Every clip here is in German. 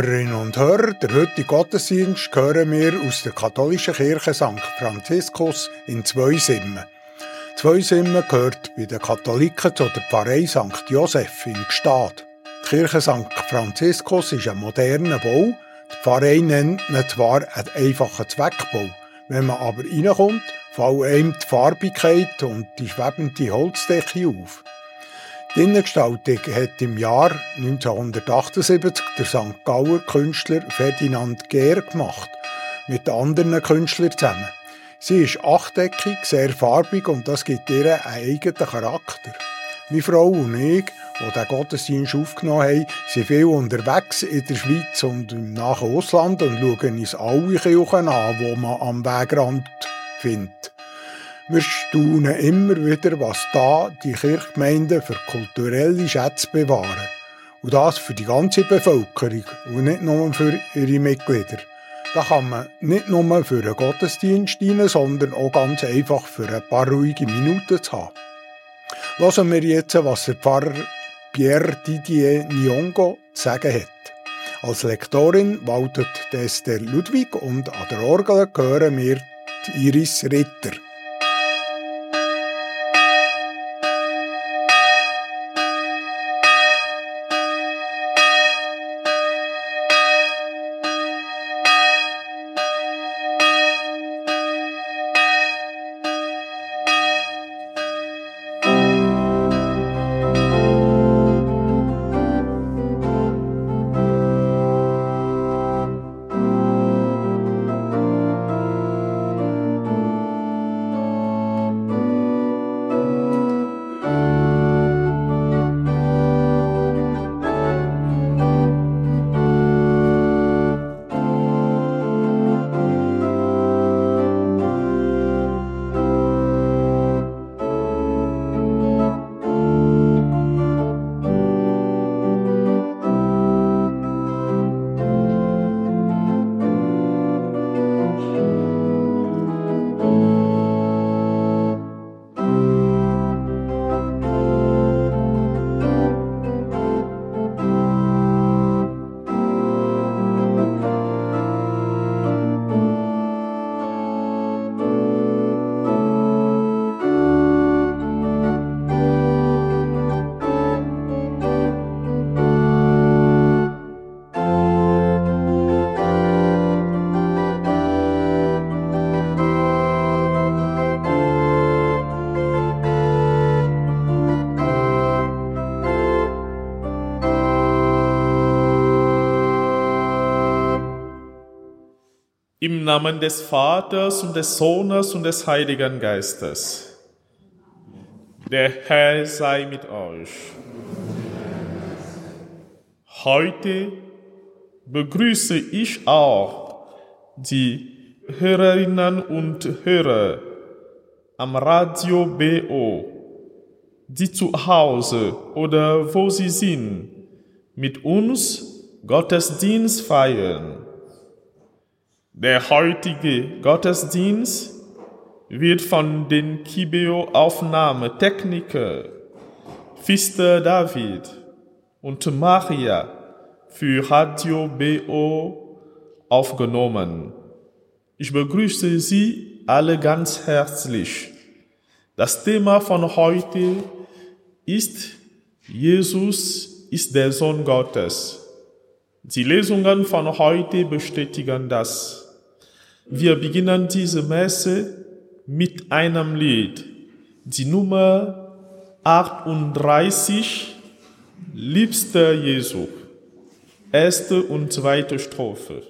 Hörerinnen und Hörer, der heutige Gottesdienst hören wir aus der katholischen Kirche St. Franziskus in Zweisimmen. Zweisimmen gehört bei den Katholiken zu der Pfarrei St. Joseph in Gstaad. Die Kirche St. Franziskus ist ein moderner Bau. Die Pfarrei nennt ihn zwar einen einfachen Zweckbau. Wenn man aber reinkommt, fallen einem die Farbigkeit und die schwebende Holzdecke auf. Die Innengestaltung hat im Jahr 1978 der St. Gauer Künstler Ferdinand Gehr gemacht, mit anderen Künstlern zusammen. Sie ist achteckig, sehr farbig und das gibt ihr einen eigenen Charakter. Meine Frau und ich, die den Gottesdienst aufgenommen haben, sind viel unterwegs in der Schweiz und im nahen Ausland und schauen uns alle Kirchen an, die man am Wegrand findet. Wir staunen immer wieder, was da die Kirchgemeinden für kulturelle Schätze bewahren. Und das für die ganze Bevölkerung und nicht nur für ihre Mitglieder. Da kann man nicht nur für einen Gottesdienst dienen, sondern auch ganz einfach für ein paar ruhige Minuten zu haben. Hören wir jetzt, was der Pfarrer Pierre Didier Nyongo zu sagen hat. Als Lektorin waltet Esther Ludwig und an der Orgel hören wir Iris Ritter. Namen des Vaters und des Sohnes und des Heiligen Geistes. Der Herr sei mit euch. Heute begrüße ich auch die Hörerinnen und Hörer am Radio BO, die zu Hause oder wo sie sind, mit uns Gottesdienst feiern. Der heutige Gottesdienst wird von den Kibeo-Aufnahmetechniker Pfister David und Maria für Radio BO aufgenommen. Ich begrüße Sie alle ganz herzlich. Das Thema von heute ist Jesus ist der Sohn Gottes. Die Lesungen von heute bestätigen das. Wir beginnen diese Messe mit einem Lied, die Nummer 38, Liebster Jesu, erste und zweite Strophe.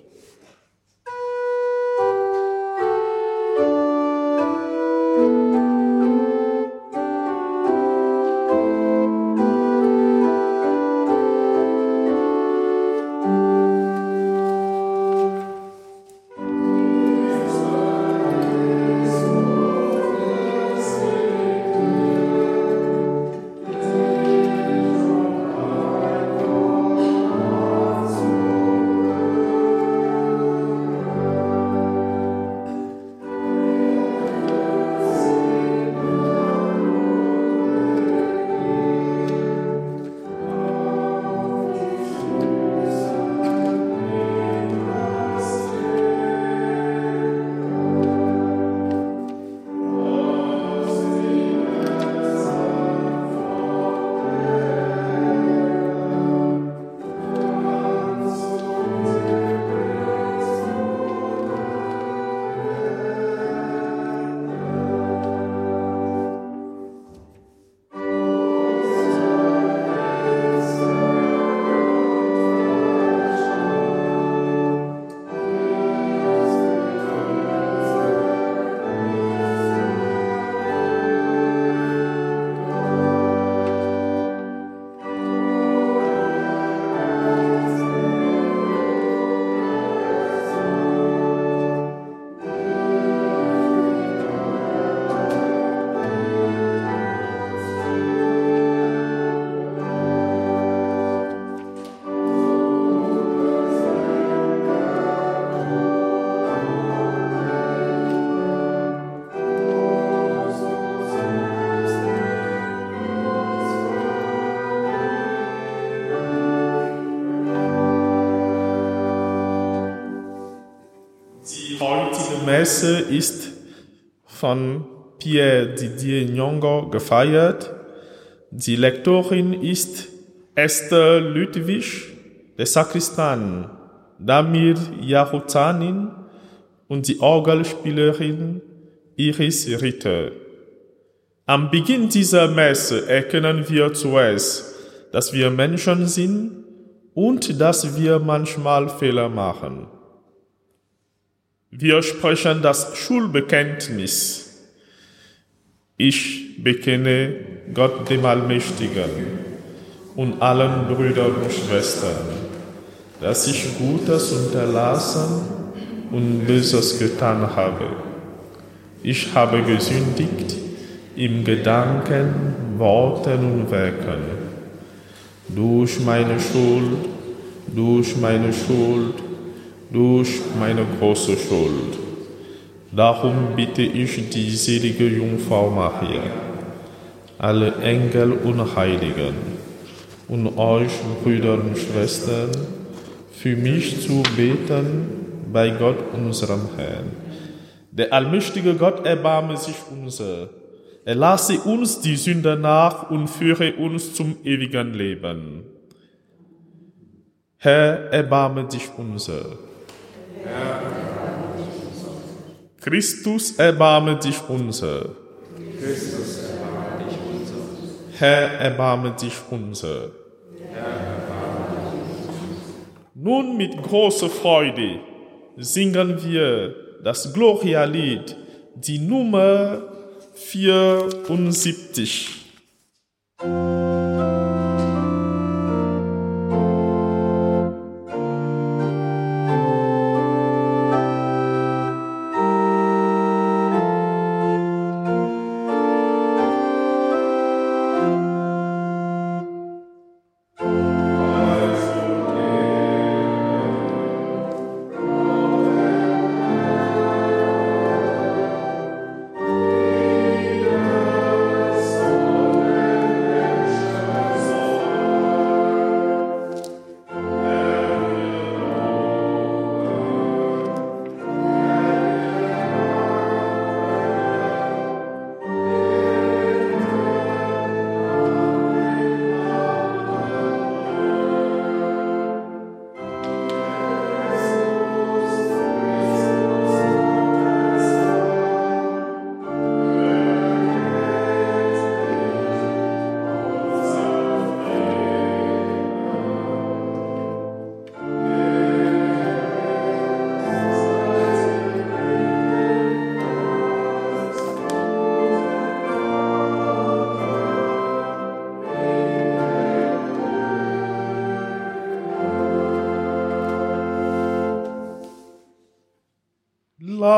Messe ist von Pierre Didier Nyongo gefeiert. Die Lektorin ist Esther Ludwig, der Sakristan Damir Yaruzanin und die Orgelspielerin Iris Ritter. Am Beginn dieser Messe erkennen wir zuerst, dass wir Menschen sind und dass wir manchmal Fehler machen. Wir sprechen das Schulbekenntnis. Ich bekenne Gott dem Allmächtigen und allen Brüdern und Schwestern, dass ich Gutes unterlassen und Böses getan habe. Ich habe gesündigt im Gedanken, Worten und Werken. Durch meine Schuld, durch meine Schuld, durch meine große Schuld. Darum bitte ich die selige Jungfrau Maria, alle Engel und Heiligen und euch Brüder und Schwestern, für mich zu beten bei Gott unserem Herrn. Der allmächtige Gott erbarme sich unser. Er lasse uns die Sünde nach und führe uns zum ewigen Leben. Herr, erbarme dich unser. Christus, erbarme dich unser. Christus, erbarme dich unser. Herr, erbarme dich unser. Nun mit großer Freude singen wir das Gloria-Lied, die Nummer 74.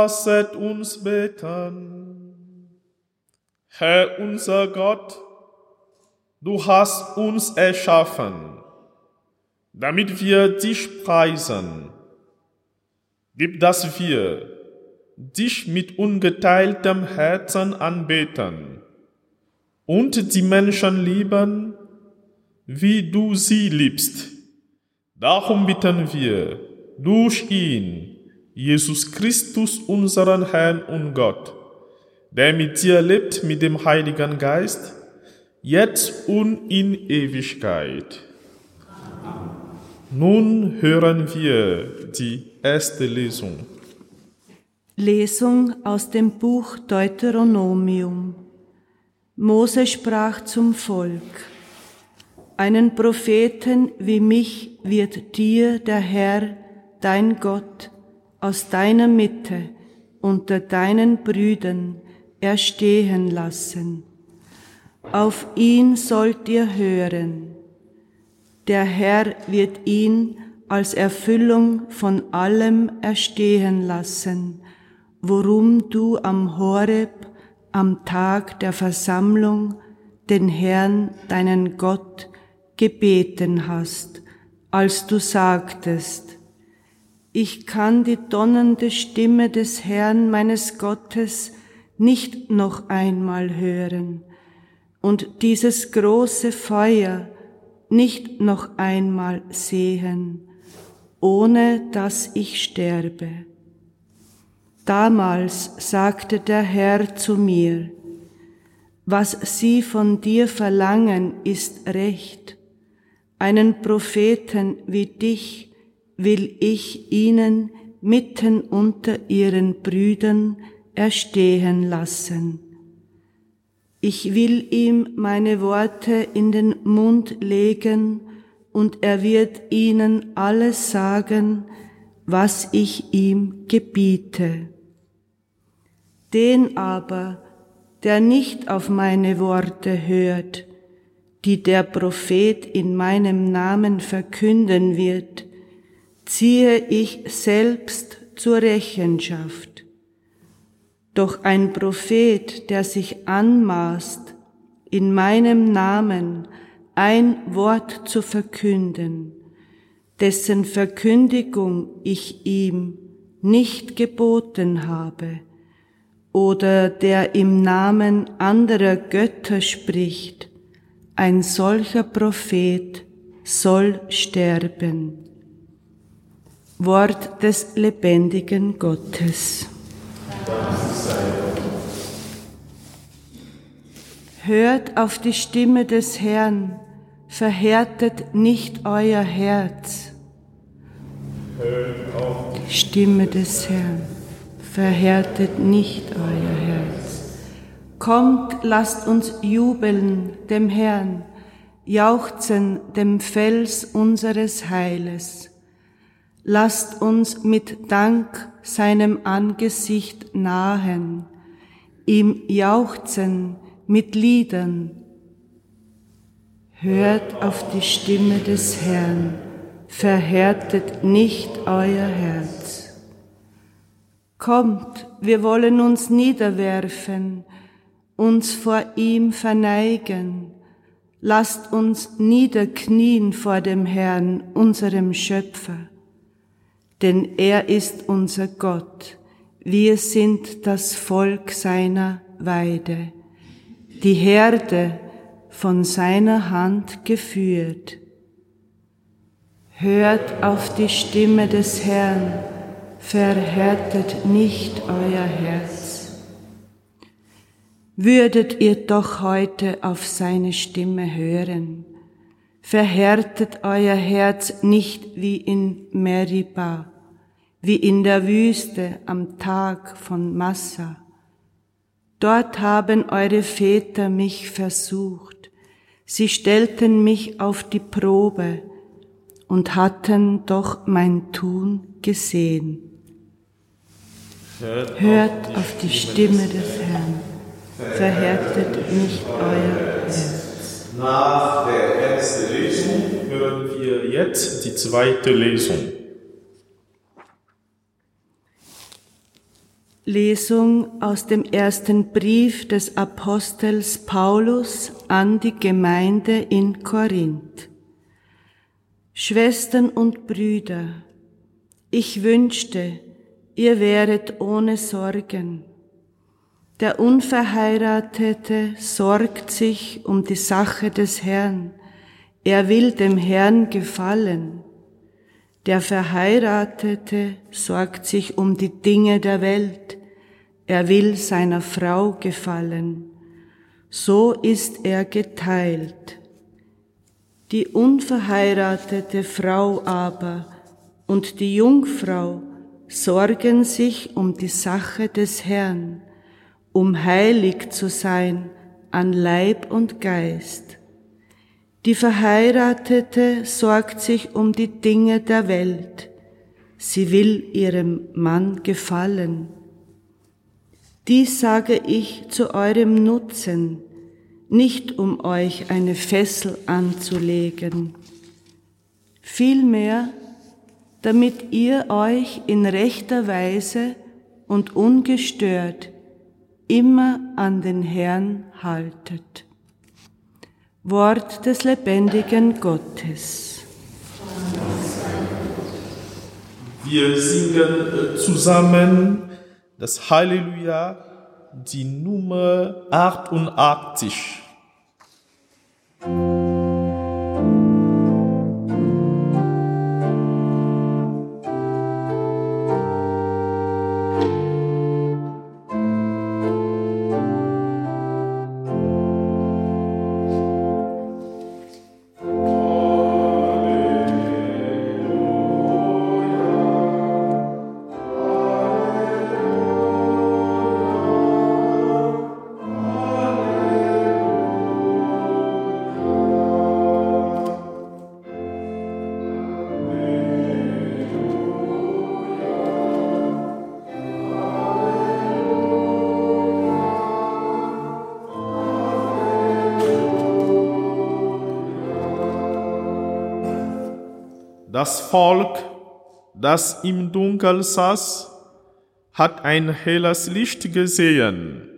Lasset uns beten. Herr unser Gott, du hast uns erschaffen, damit wir dich preisen. Gib, dass wir dich mit ungeteiltem Herzen anbeten und die Menschen lieben, wie du sie liebst. Darum bitten wir durch ihn, Jesus Christus, unseren Herrn und Gott, der mit dir lebt mit dem Heiligen Geist, jetzt und in Ewigkeit. Nun hören wir die erste Lesung. Lesung aus dem Buch Deuteronomium. Mose sprach zum Volk, einen Propheten wie mich wird dir der Herr, dein Gott, aus deiner Mitte unter deinen Brüdern erstehen lassen. Auf ihn sollt ihr hören. Der Herr wird ihn als Erfüllung von allem erstehen lassen, worum du am Horeb, am Tag der Versammlung, den Herrn, deinen Gott, gebeten hast, als du sagtest, ich kann die donnernde Stimme des Herrn meines Gottes nicht noch einmal hören und dieses große Feuer nicht noch einmal sehen, ohne dass ich sterbe. Damals sagte der Herr zu mir, was sie von dir verlangen, ist recht. Einen Propheten wie dich will ich ihnen mitten unter ihren Brüdern erstehen lassen. Ich will ihm meine Worte in den Mund legen, und er wird ihnen alles sagen, was ich ihm gebiete. Den aber, der nicht auf meine Worte hört, die der Prophet in meinem Namen verkünden wird, ziehe ich selbst zur Rechenschaft. Doch ein Prophet, der sich anmaßt, in meinem Namen ein Wort zu verkünden, dessen Verkündigung ich ihm nicht geboten habe, oder der im Namen anderer Götter spricht, ein solcher Prophet soll sterben. Wort des lebendigen Gottes. Hört auf die Stimme des Herrn, verhärtet nicht euer Herz. Stimme des Herrn, verhärtet nicht euer Herz. Kommt, lasst uns jubeln dem Herrn, jauchzen dem Fels unseres Heiles. Lasst uns mit Dank seinem Angesicht nahen, ihm jauchzen mit Liedern. Hört auf die Stimme des Herrn, verhärtet nicht euer Herz. Kommt, wir wollen uns niederwerfen, uns vor ihm verneigen. Lasst uns niederknien vor dem Herrn, unserem Schöpfer denn er ist unser Gott. Wir sind das Volk seiner Weide, die Herde von seiner Hand geführt. Hört auf die Stimme des Herrn, verhärtet nicht euer Herz. Würdet ihr doch heute auf seine Stimme hören, verhärtet euer Herz nicht wie in Meribah, wie in der Wüste am Tag von Massa. Dort haben eure Väter mich versucht, sie stellten mich auf die Probe und hatten doch mein Tun gesehen. Hört, Hört auf die Stimme des Herrn, verhärtet nicht euer Herz. Nach der ersten Lesung hören wir jetzt die zweite Lesung. Lesung aus dem ersten Brief des Apostels Paulus an die Gemeinde in Korinth. Schwestern und Brüder, ich wünschte, ihr wäret ohne Sorgen. Der Unverheiratete sorgt sich um die Sache des Herrn, er will dem Herrn gefallen. Der Verheiratete sorgt sich um die Dinge der Welt. Er will seiner Frau gefallen. So ist er geteilt. Die unverheiratete Frau aber und die Jungfrau sorgen sich um die Sache des Herrn, um heilig zu sein an Leib und Geist. Die Verheiratete sorgt sich um die Dinge der Welt. Sie will ihrem Mann gefallen. Dies sage ich zu eurem Nutzen, nicht um euch eine Fessel anzulegen, vielmehr, damit ihr euch in rechter Weise und ungestört immer an den Herrn haltet. Wort des lebendigen Gottes. Wir singen äh, zusammen das Halleluja, die Nummer 88. Das Volk, das im Dunkel saß, hat ein helles Licht gesehen.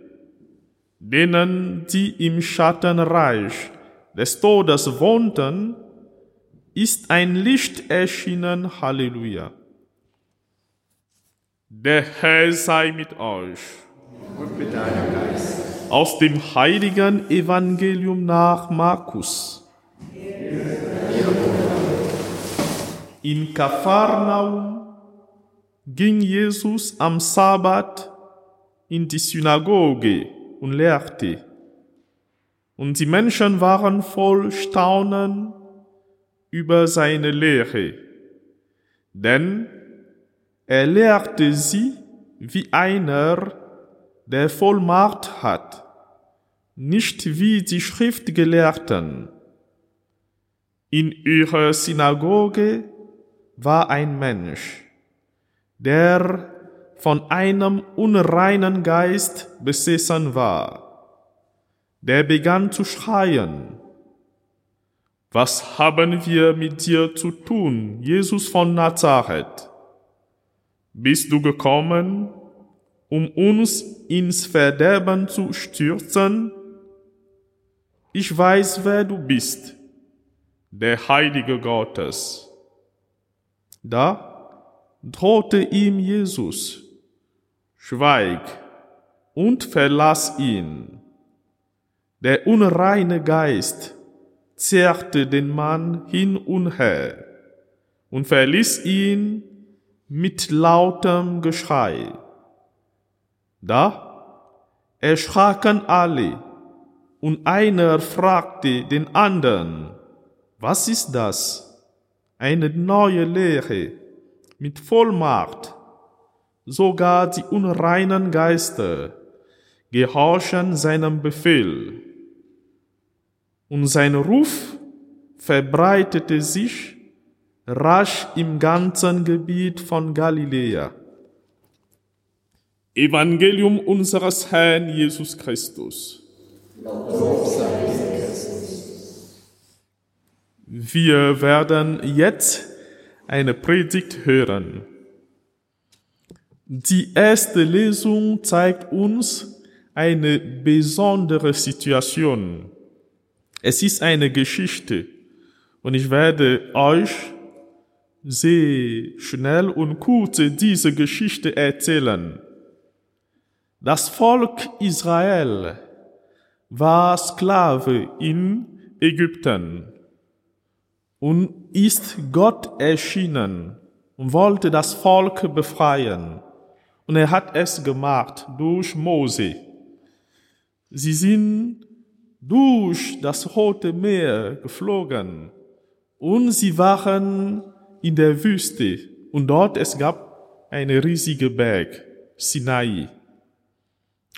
Denen, die im Schattenreich des Todes wohnten, ist ein Licht erschienen. Halleluja. Der Herr sei mit euch. Und mit deinem Geist. Aus dem heiligen Evangelium nach Markus. In Kapharnaum ging Jesus am Sabbat in die Synagoge und lehrte. Und die Menschen waren voll Staunen über seine Lehre, denn er lehrte sie wie einer, der Vollmacht hat, nicht wie die Schriftgelehrten. In ihrer Synagoge war ein Mensch, der von einem unreinen Geist besessen war. Der begann zu schreien, was haben wir mit dir zu tun, Jesus von Nazareth? Bist du gekommen, um uns ins Verderben zu stürzen? Ich weiß, wer du bist, der Heilige Gottes. Da drohte ihm Jesus, schweig und verlass ihn. Der unreine Geist zerrte den Mann hin und her und verließ ihn mit lautem Geschrei. Da erschraken alle, und einer fragte den anderen, was ist das? Eine neue Lehre mit Vollmacht. Sogar die unreinen Geister gehorchen seinem Befehl und sein Ruf verbreitete sich rasch im ganzen Gebiet von Galiläa. Evangelium unseres Herrn Jesus Christus. Wir werden jetzt eine Predigt hören. Die erste Lesung zeigt uns eine besondere Situation. Es ist eine Geschichte und ich werde euch sehr schnell und kurz diese Geschichte erzählen. Das Volk Israel war Sklave in Ägypten und ist Gott erschienen und wollte das Volk befreien. Und er hat es gemacht durch Mose. Sie sind durch das Rote Meer geflogen und sie waren in der Wüste und dort es gab eine riesige Berg, Sinai.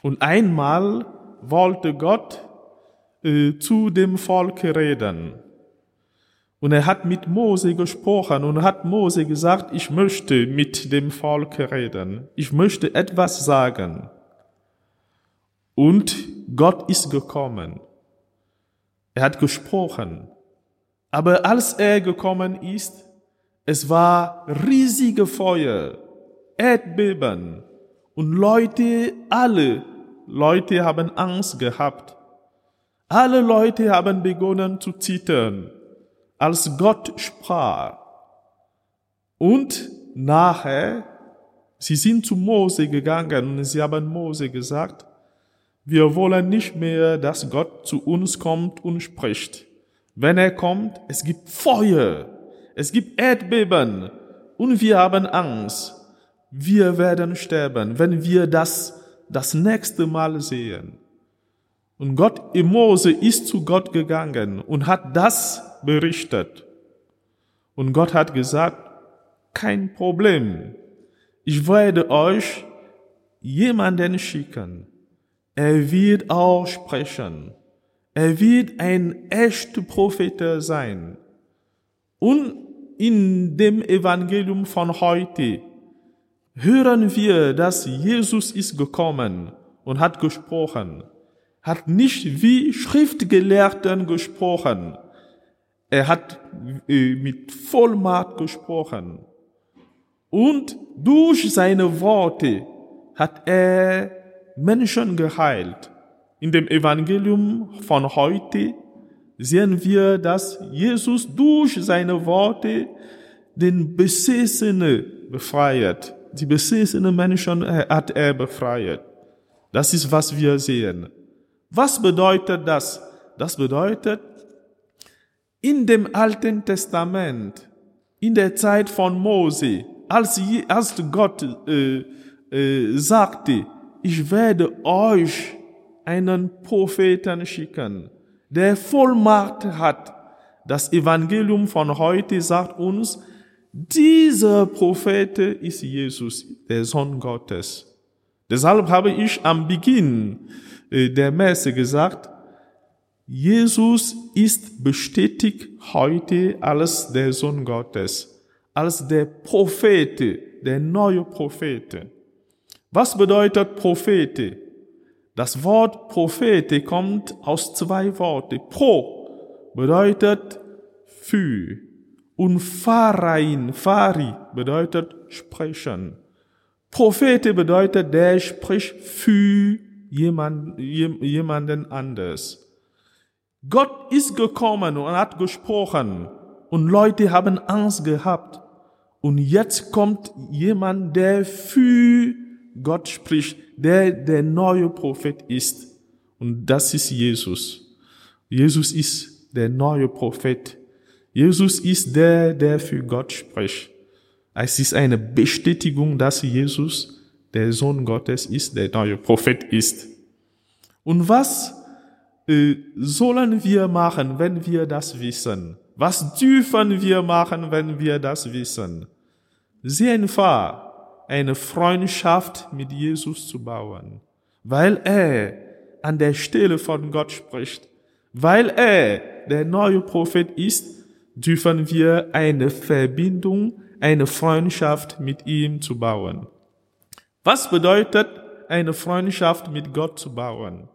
Und einmal wollte Gott äh, zu dem Volk reden. Und er hat mit Mose gesprochen und hat Mose gesagt, ich möchte mit dem Volk reden. Ich möchte etwas sagen. Und Gott ist gekommen. Er hat gesprochen. Aber als er gekommen ist, es war riesige Feuer, Erdbeben und Leute, alle Leute haben Angst gehabt. Alle Leute haben begonnen zu zittern, als Gott sprach. Und nachher, sie sind zu Mose gegangen und sie haben Mose gesagt, wir wollen nicht mehr, dass Gott zu uns kommt und spricht. Wenn er kommt, es gibt Feuer, es gibt Erdbeben und wir haben Angst. Wir werden sterben, wenn wir das das nächste Mal sehen. Und Gott, Mose ist zu Gott gegangen und hat das berichtet. Und Gott hat gesagt, kein Problem. Ich werde euch jemanden schicken, er wird auch sprechen. Er wird ein echter Prophet sein. Und in dem Evangelium von heute hören wir, dass Jesus ist gekommen und hat gesprochen, hat nicht wie Schriftgelehrten gesprochen. Er hat äh, mit Vollmacht gesprochen. Und durch seine Worte hat er Menschen geheilt. In dem Evangelium von heute sehen wir, dass Jesus durch seine Worte den Besessenen befreit. Die besessenen Menschen hat er befreit. Das ist, was wir sehen. Was bedeutet das? Das bedeutet, in dem Alten Testament, in der Zeit von Mose, als, als Gott äh, äh, sagte, ich werde euch einen Propheten schicken, der Vollmacht hat. Das Evangelium von heute sagt uns, dieser Prophet ist Jesus, der Sohn Gottes. Deshalb habe ich am Beginn der Messe gesagt, Jesus ist bestätigt heute als der Sohn Gottes, als der Prophet, der neue Prophet. Was bedeutet Prophet? Das Wort Prophet kommt aus zwei Worten. Pro bedeutet für und Pharain, Phari bedeutet sprechen. Prophet bedeutet, der spricht für jemand, jemanden anders. Gott ist gekommen und hat gesprochen und Leute haben Angst gehabt. Und jetzt kommt jemand, der für Gott spricht, der der neue Prophet ist. Und das ist Jesus. Jesus ist der neue Prophet. Jesus ist der, der für Gott spricht. Es ist eine Bestätigung, dass Jesus der Sohn Gottes ist, der neue Prophet ist. Und was äh, sollen wir machen, wenn wir das wissen? Was dürfen wir machen, wenn wir das wissen? Sehr einfach, eine Freundschaft mit Jesus zu bauen, weil er an der Stelle von Gott spricht, weil er der neue Prophet ist, dürfen wir eine Verbindung, eine Freundschaft mit ihm zu bauen. Was bedeutet eine Freundschaft mit Gott zu bauen?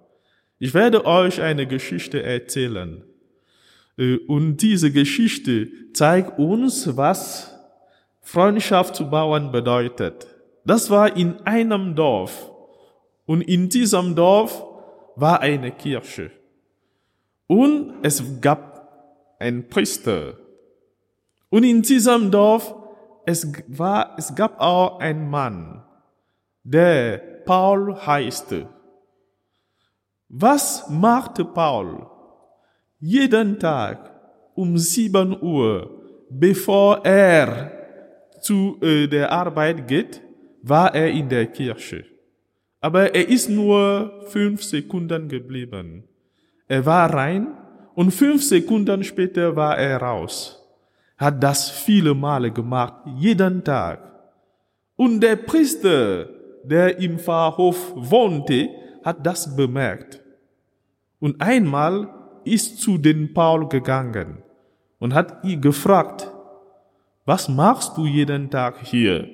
Ich werde euch eine Geschichte erzählen. Äh, und diese Geschichte zeigt uns, was Freundschaft zu bauen bedeutet. Das war in einem Dorf. Und in diesem Dorf war eine Kirche. Und es gab einen Priester. Und in diesem Dorf, es war, es gab auch einen Mann, der Paul heißte. Was machte Paul? Jeden Tag um sieben Uhr, bevor er zu äh, der Arbeit geht, war er in der Kirche. Aber er ist nur fünf Sekunden geblieben. Er war rein und fünf Sekunden später war er raus. Hat das viele Male gemacht, jeden Tag. Und der Priester, der im Pfarrhof wohnte, hat das bemerkt. Und einmal ist zu den Paul gegangen und hat ihn gefragt, was machst du jeden Tag hier?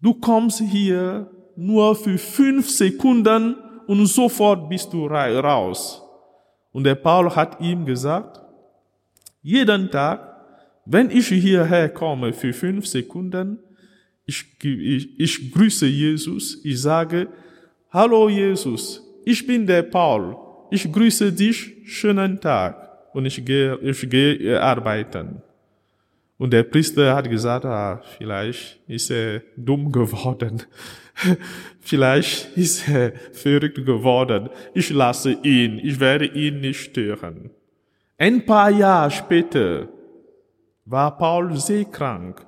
Du kommst hier nur für fünf Sekunden und sofort bist du raus. Und der Paul hat ihm gesagt, jeden Tag, wenn ich hierher komme für fünf Sekunden, ich, ich, ich grüße Jesus, ich sage, hallo Jesus, ich bin der Paul, ich grüße dich, schönen Tag. Und ich gehe, ich gehe arbeiten. Und der Priester hat gesagt, ah, vielleicht ist er dumm geworden. vielleicht ist er verrückt geworden. Ich lasse ihn. Ich werde ihn nicht stören. Ein paar Jahre später war Paul seekrank.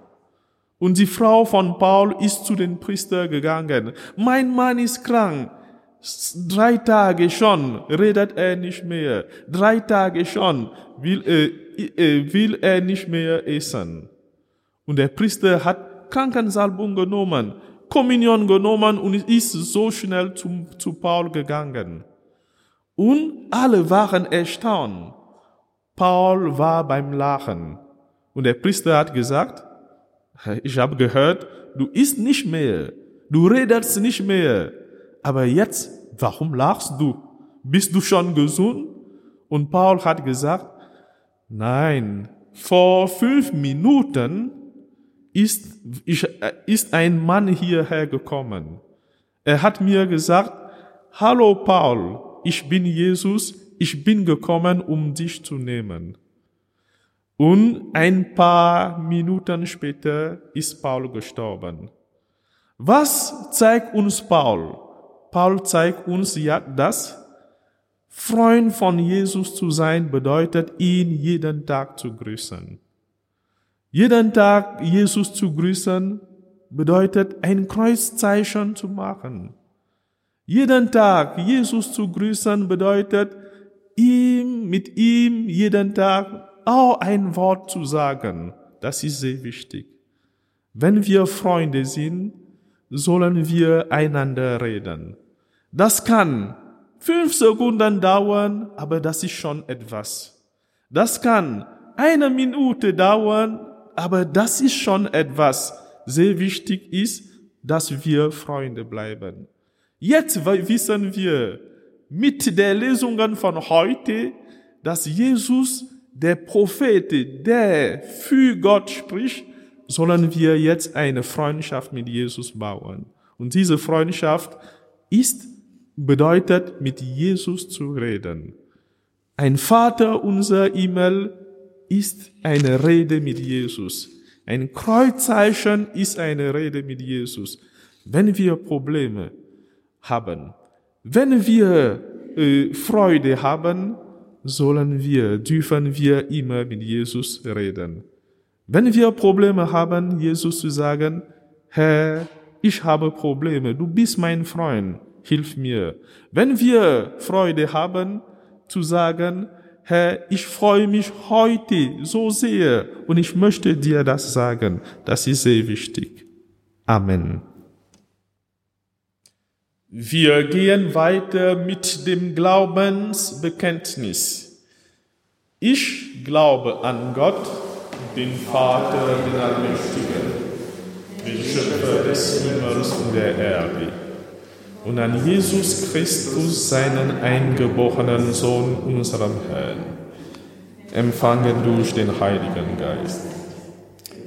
Und die Frau von Paul ist zu den Priester gegangen. Mein Mann ist krank. Drei Tage schon redet er nicht mehr. Drei Tage schon will, äh, will er nicht mehr essen. Und der Priester hat Krankensalbung genommen, Kommunion genommen und ist so schnell zum, zu Paul gegangen. Und alle waren erstaunt. Paul war beim Lachen. Und der Priester hat gesagt, ich habe gehört, du isst nicht mehr, du redest nicht mehr, aber jetzt, warum lachst du? Bist du schon gesund? Und Paul hat gesagt, Nein, vor fünf Minuten ist, ist ein Mann hierher gekommen. Er hat mir gesagt, Hallo Paul, ich bin Jesus, ich bin gekommen, um dich zu nehmen. Und ein paar Minuten später ist Paul gestorben. Was zeigt uns Paul? Paul zeigt uns ja, dass Freund von Jesus zu sein bedeutet, ihn jeden Tag zu grüßen. Jeden Tag Jesus zu grüßen bedeutet, ein Kreuzzeichen zu machen. Jeden Tag Jesus zu grüßen bedeutet, ihm, mit ihm jeden Tag auch ein Wort zu sagen. Das ist sehr wichtig. Wenn wir Freunde sind, sollen wir einander reden. Das kann fünf Sekunden dauern, aber das ist schon etwas. Das kann eine Minute dauern, aber das ist schon etwas. Sehr wichtig ist, dass wir Freunde bleiben. Jetzt wissen wir mit der Lesungen von heute, dass Jesus, der Prophet, der für Gott spricht, sollen wir jetzt eine Freundschaft mit Jesus bauen. Und diese Freundschaft ist, bedeutet, mit Jesus zu reden. Ein Vater unser E-Mail ist eine Rede mit Jesus. Ein Kreuzzeichen ist eine Rede mit Jesus. Wenn wir Probleme haben. Wenn wir äh, Freude haben, sollen wir, dürfen wir immer mit Jesus reden. Wenn wir Probleme haben, Jesus zu sagen, Herr, ich habe Probleme, du bist mein Freund, hilf mir. Wenn wir Freude haben, zu sagen, Herr, ich freue mich heute so sehr und ich möchte dir das sagen. Das ist sehr wichtig. Amen. Wir gehen weiter mit dem Glaubensbekenntnis. Ich glaube an Gott, den Vater, den Allmächtigen, den Schöpfer des Himmels und der Erde, und an Jesus Christus, seinen eingeborenen Sohn, unserem Herrn, empfangen durch den Heiligen Geist,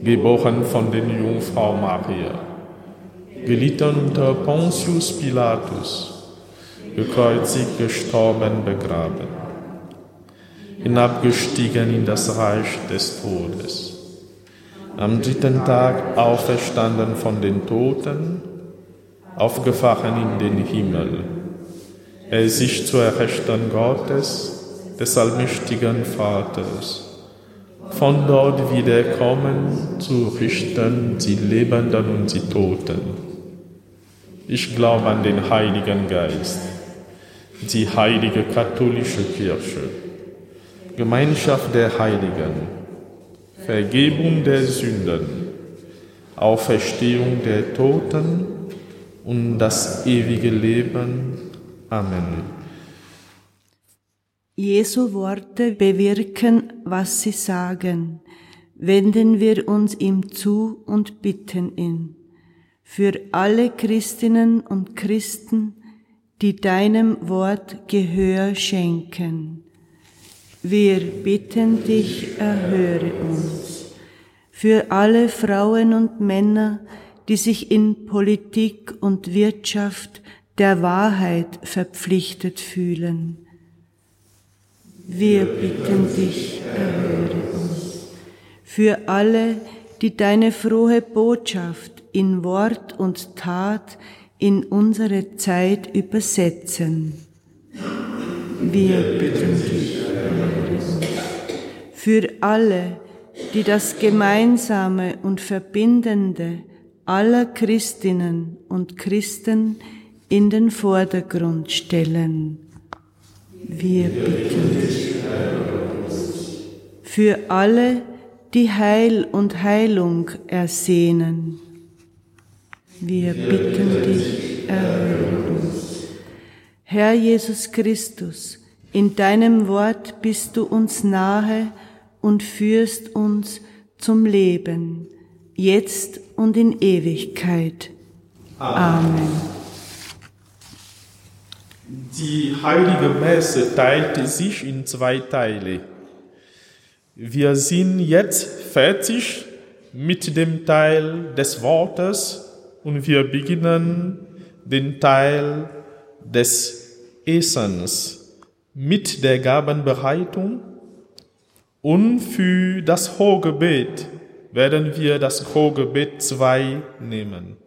geboren von der Jungfrau Maria gelitten unter Pontius Pilatus, gekreuzigt, gestorben, begraben, hinabgestiegen in das Reich des Todes, am dritten Tag auferstanden von den Toten, aufgefahren in den Himmel. Er sich zur Rechten Gottes, des allmächtigen Vaters, von dort wiederkommen zu richten die Lebenden und die Toten. Ich glaube an den Heiligen Geist, die heilige katholische Kirche, Gemeinschaft der Heiligen, Vergebung der Sünden, Auferstehung der Toten und das ewige Leben. Amen. Jesu Worte bewirken, was sie sagen. Wenden wir uns ihm zu und bitten ihn für alle Christinnen und Christen, die deinem Wort Gehör schenken. Wir bitten dich, erhöre uns. Für alle Frauen und Männer, die sich in Politik und Wirtschaft der Wahrheit verpflichtet fühlen. Wir bitten dich, erhöre uns. Für alle, die deine frohe Botschaft in Wort und Tat in unsere Zeit übersetzen. Wir bitten dich für alle, die das Gemeinsame und Verbindende aller Christinnen und Christen in den Vordergrund stellen. Wir bitten dich für alle, die Heil und Heilung ersehnen. Wir bitten dich, erhöre uns. Herr Jesus Christus, in deinem Wort bist du uns nahe und führst uns zum Leben, jetzt und in Ewigkeit. Amen. Die heilige Messe teilte sich in zwei Teile. Wir sind jetzt fertig mit dem Teil des Wortes und wir beginnen den Teil des Essens mit der Gabenbereitung und für das Hochgebet werden wir das Hochgebet 2 nehmen.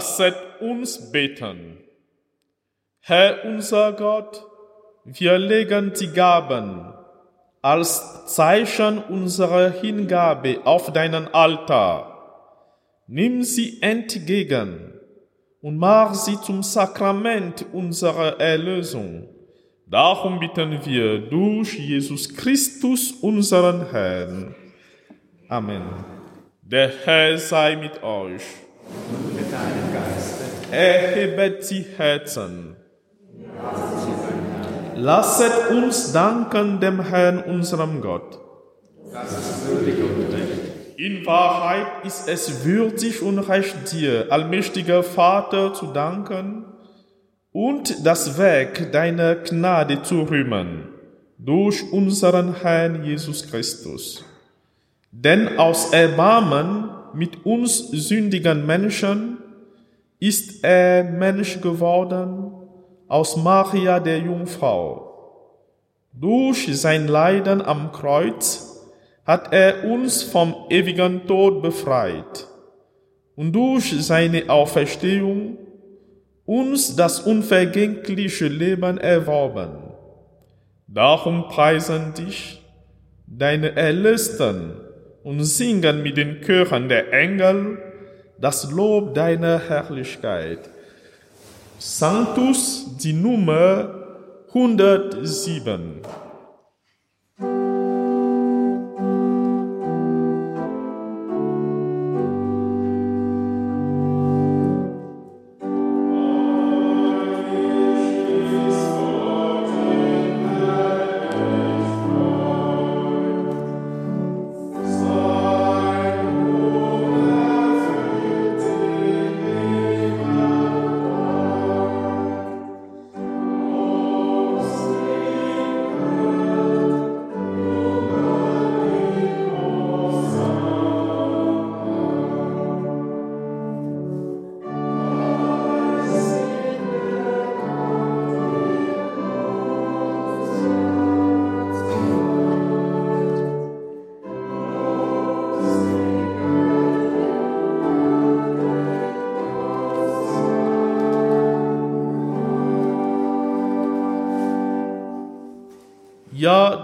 Lasset uns beten. Herr unser Gott, wir legen die Gaben als Zeichen unserer Hingabe auf deinen Altar. Nimm sie entgegen und mach sie zum Sakrament unserer Erlösung. Darum bitten wir durch Jesus Christus, unseren Herrn. Amen. Der Herr sei mit euch mit deinem Geiste. Erhebet die Herzen. Lasset uns danken dem Herrn, unserem Gott. Das ist würdig und recht. In Wahrheit ist es würdig und recht dir, allmächtiger Vater, zu danken und das Werk deiner Gnade zu rühmen durch unseren Herrn Jesus Christus. Denn aus Erbarmen mit uns sündigen Menschen ist er Mensch geworden aus Maria der Jungfrau. Durch sein Leiden am Kreuz hat er uns vom ewigen Tod befreit und durch seine Auferstehung uns das unvergängliche Leben erworben. Darum preisen dich deine Erlösten und singen mit den Chören der Engel das Lob deiner Herrlichkeit. Sanctus, die Nummer 107.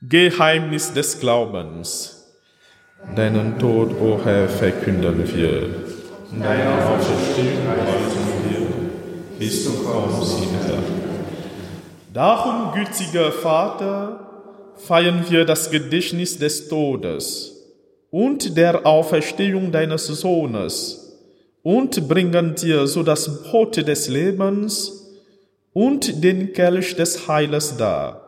Geheimnis des Glaubens. Deinen Tod, o oh Herr, verkünden wir. Deine Auferstehung halten wir, bis du kommst, Herr. Darum, gütiger Vater, feiern wir das Gedächtnis des Todes und der Auferstehung deines Sohnes und bringen dir so das Brot des Lebens und den Kelch des Heiles dar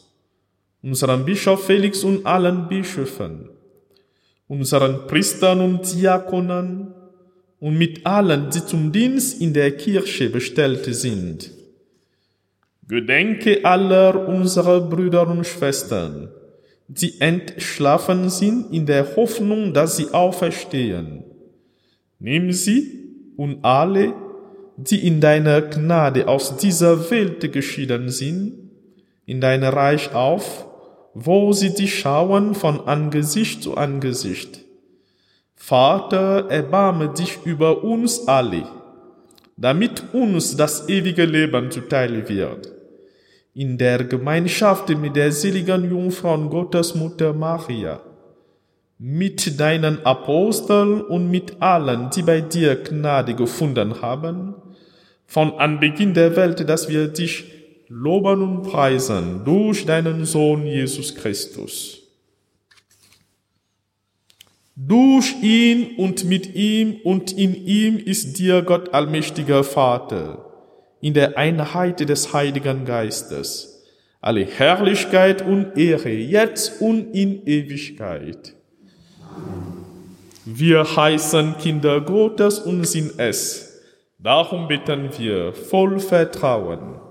unserem Bischof Felix und allen Bischöfen, unseren Priestern und Diakonen und mit allen, die zum Dienst in der Kirche bestellt sind. Gedenke aller unserer Brüder und Schwestern, die entschlafen sind in der Hoffnung, dass sie auferstehen. Nimm sie und alle, die in deiner Gnade aus dieser Welt geschieden sind, in dein Reich auf, wo sie dich schauen von Angesicht zu Angesicht. Vater, erbarme dich über uns alle, damit uns das ewige Leben zuteil wird. In der Gemeinschaft mit der seligen Jungfrau Gottes Mutter Maria, mit deinen Aposteln und mit allen, die bei dir Gnade gefunden haben, von Anbeginn der Welt, dass wir dich loben und preisen durch deinen Sohn Jesus Christus. Durch ihn und mit ihm und in ihm ist dir Gott allmächtiger Vater, in der Einheit des Heiligen Geistes, alle Herrlichkeit und Ehre, jetzt und in Ewigkeit. Wir heißen Kinder Gottes und sind es Darum bitten wir voll Vertrauen.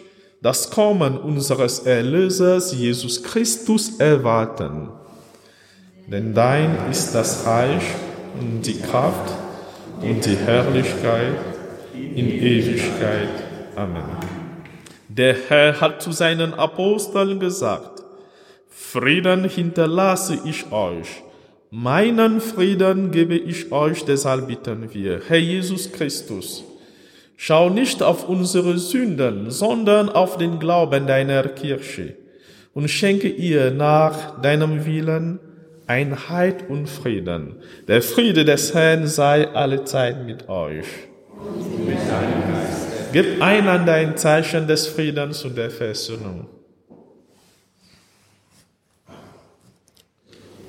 das Kommen unseres Erlösers Jesus Christus erwarten. denn dein ist das Reich und die Kraft und die Herrlichkeit in Ewigkeit. Amen. Der Herr hat zu seinen Aposteln gesagt, Frieden hinterlasse ich euch, meinen Frieden gebe ich euch, deshalb bitten wir, Herr Jesus Christus, schau nicht auf unsere Sünden, sondern auf den Glauben deiner Kirche und schenke ihr nach deinem Willen Einheit und Frieden. Der Friede des Herrn sei alle Zeit mit euch. Gib einander ein Zeichen des Friedens und der Versöhnung.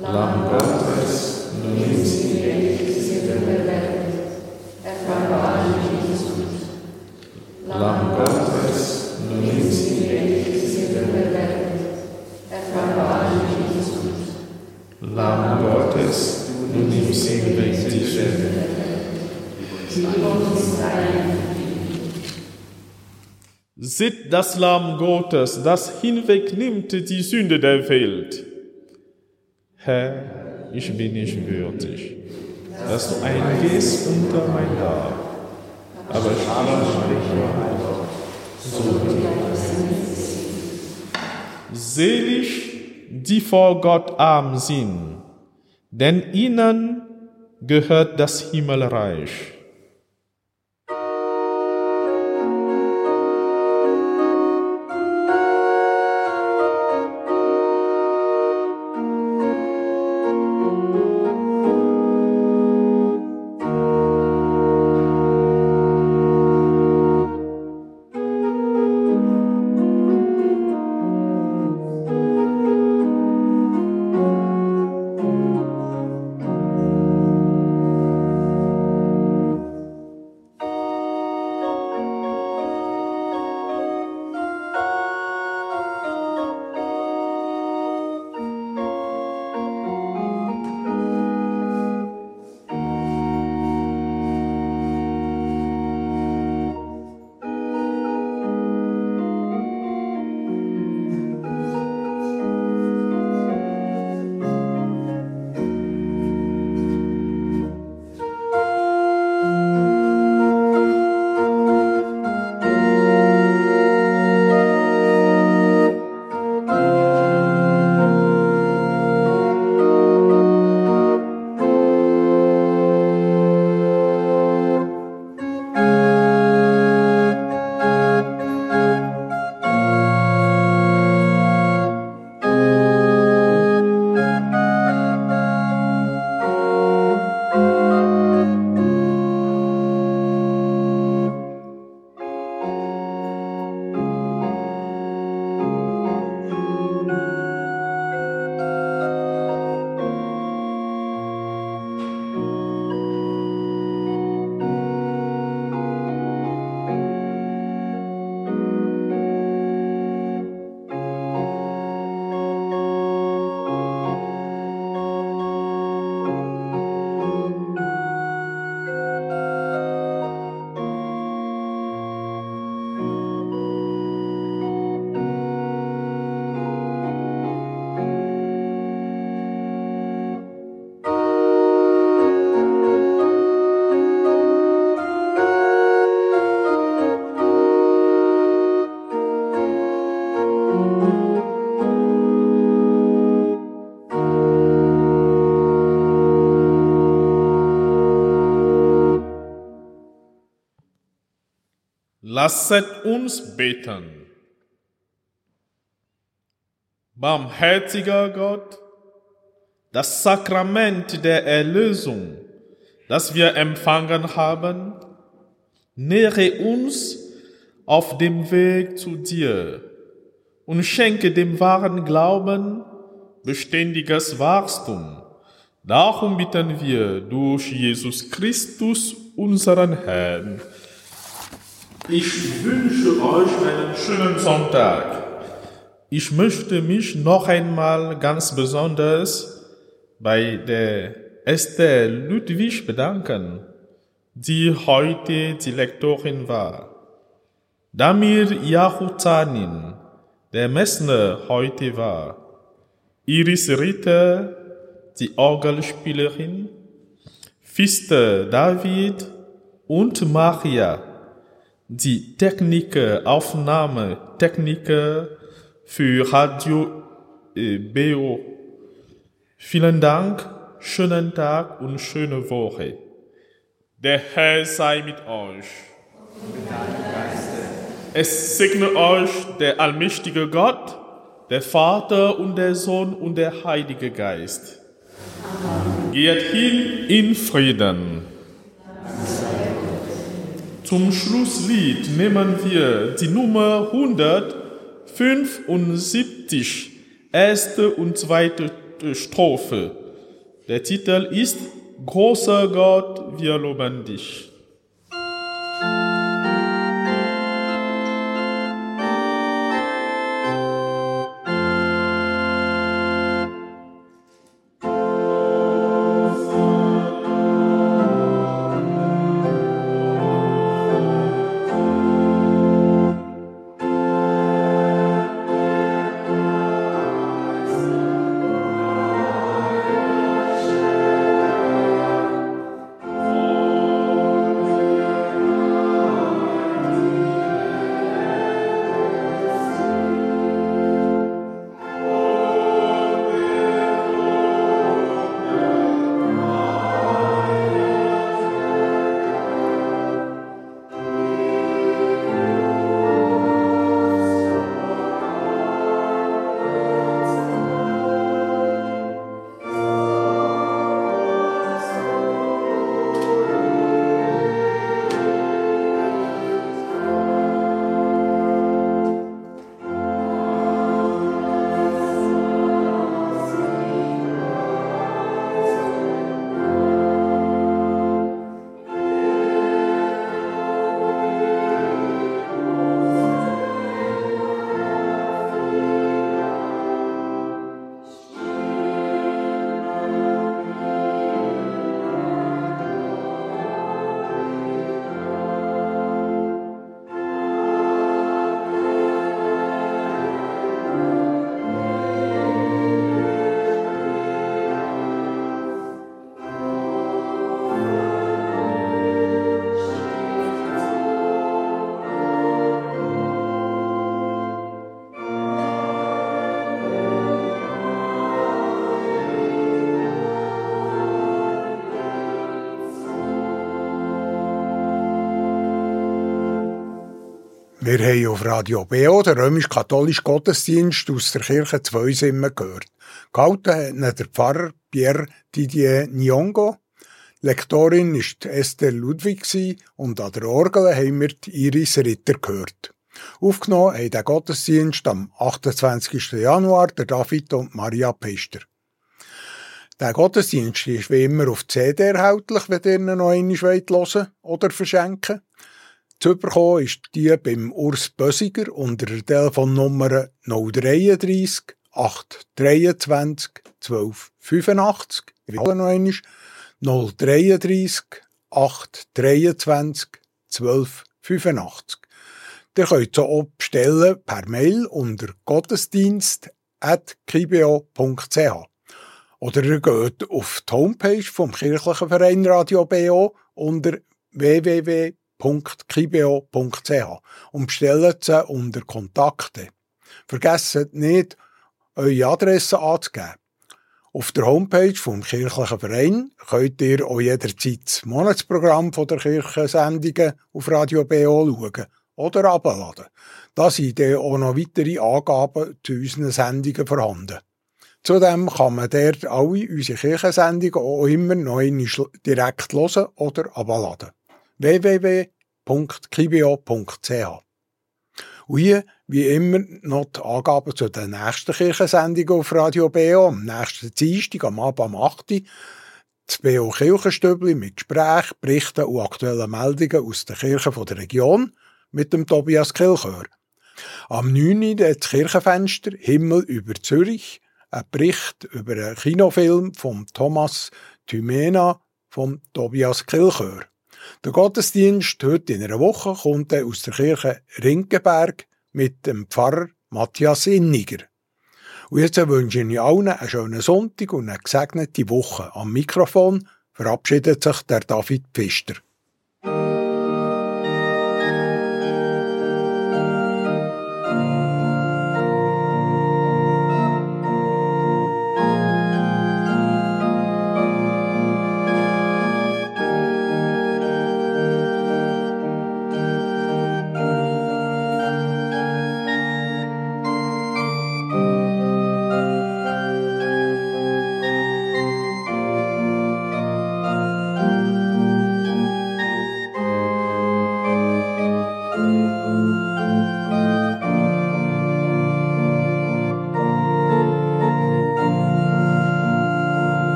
Lamm Gottes, du nimmst die Sünden der Welt, erbarme dich uns. Lamm Gottes, du nimmst die Sünden der Welt, erbarme dich uns. Lamm Gottes, du nimmst die Sünden der Welt. Seht das Lamm Gottes, das hinwegnimmt die Sünde der Welt. Herr, ich bin nicht würdig, dass du eingehst unter mein Dach, aber ich so Selig, die vor Gott arm sind, denn ihnen gehört das Himmelreich. Lasset uns beten. Barmherziger Gott, das Sakrament der Erlösung, das wir empfangen haben, nähre uns auf dem Weg zu dir und schenke dem wahren Glauben beständiges Wachstum. Darum bitten wir durch Jesus Christus, unseren Herrn. Ich wünsche euch einen schönen Sonntag. Ich möchte mich noch einmal ganz besonders bei der Esther Ludwig bedanken, die heute die Lektorin war. Damir Yahutanin, der Messner heute war. Iris Ritter, die Orgelspielerin, Fister David und Maria, die Techniker, Aufnahmetechniker für Radio äh, BO. Vielen Dank, schönen Tag und schöne Woche. Der Herr sei mit euch. Es segne euch der allmächtige Gott, der Vater und der Sohn und der Heilige Geist. Geht hin in Frieden. Zum Schlusslied nehmen wir die Nummer 175, erste und zweite Strophe. Der Titel ist Großer Gott, wir loben dich. Wir haben auf Radio BO den römisch-katholischen Gottesdienst aus der Kirche Zweisimmen gehört. Gehalten hat der Pfarrer Pierre Didier Nyongo. Lektorin ist Esther Ludwig und an der Orgel haben wir Iris Ritter gehört. Aufgenommen haben den Gottesdienst am 28. Januar der David und Maria Pester. Der Gottesdienst ist wie immer auf CD erhältlich, wenn ihr ihn noch einmal hören oder verschenken zu bekommen ist die beim Urs Bösiger unter der Telefonnummer 033 823 1285. Ich wiederhole noch einmal. 033 823 1285. Ihr könnt so auch bestellen per Mail unter gottesdienst.kibio.ch. Oder ihr geht auf die Homepage vom kirchlichen Verein Radio BO unter www www.kibeo.ch und bestellt sie unter Kontakte. Vergesst nicht, eure Adresse anzugeben. Auf der Homepage vom kirchlichen Verein könnt ihr auch jederzeit das Monatsprogramm der Kirchensendungen auf Radio BO schauen oder abladen. Da sind dann auch noch weitere Angaben zu unseren Sendungen vorhanden. Zudem kann man dort alle unsere Kirchensendungen auch immer noch direkt hören oder abladen www.kibio.ch. Und hier, wie immer, noch die Angaben zu den nächsten Kirchensendungen auf Radio BO. Am nächsten Dienstag, am Abend am 8. Das BO Kirchenstübli mit Gesprächen, Berichten und aktuellen Meldungen aus den Kirchen der Region mit dem Tobias Kilchör. Am 9. das Kirchenfenster Himmel über Zürich, ein Bericht über einen Kinofilm von Thomas Thymena von Tobias Kilchör. Der Gottesdienst heute in einer Woche kommt aus der Kirche Rinkenberg mit dem Pfarrer Matthias Inniger. Und jetzt wünsche ich allen einen schönen Sonntag und eine gesegnete Woche. Am Mikrofon verabschiedet sich der David Pfister.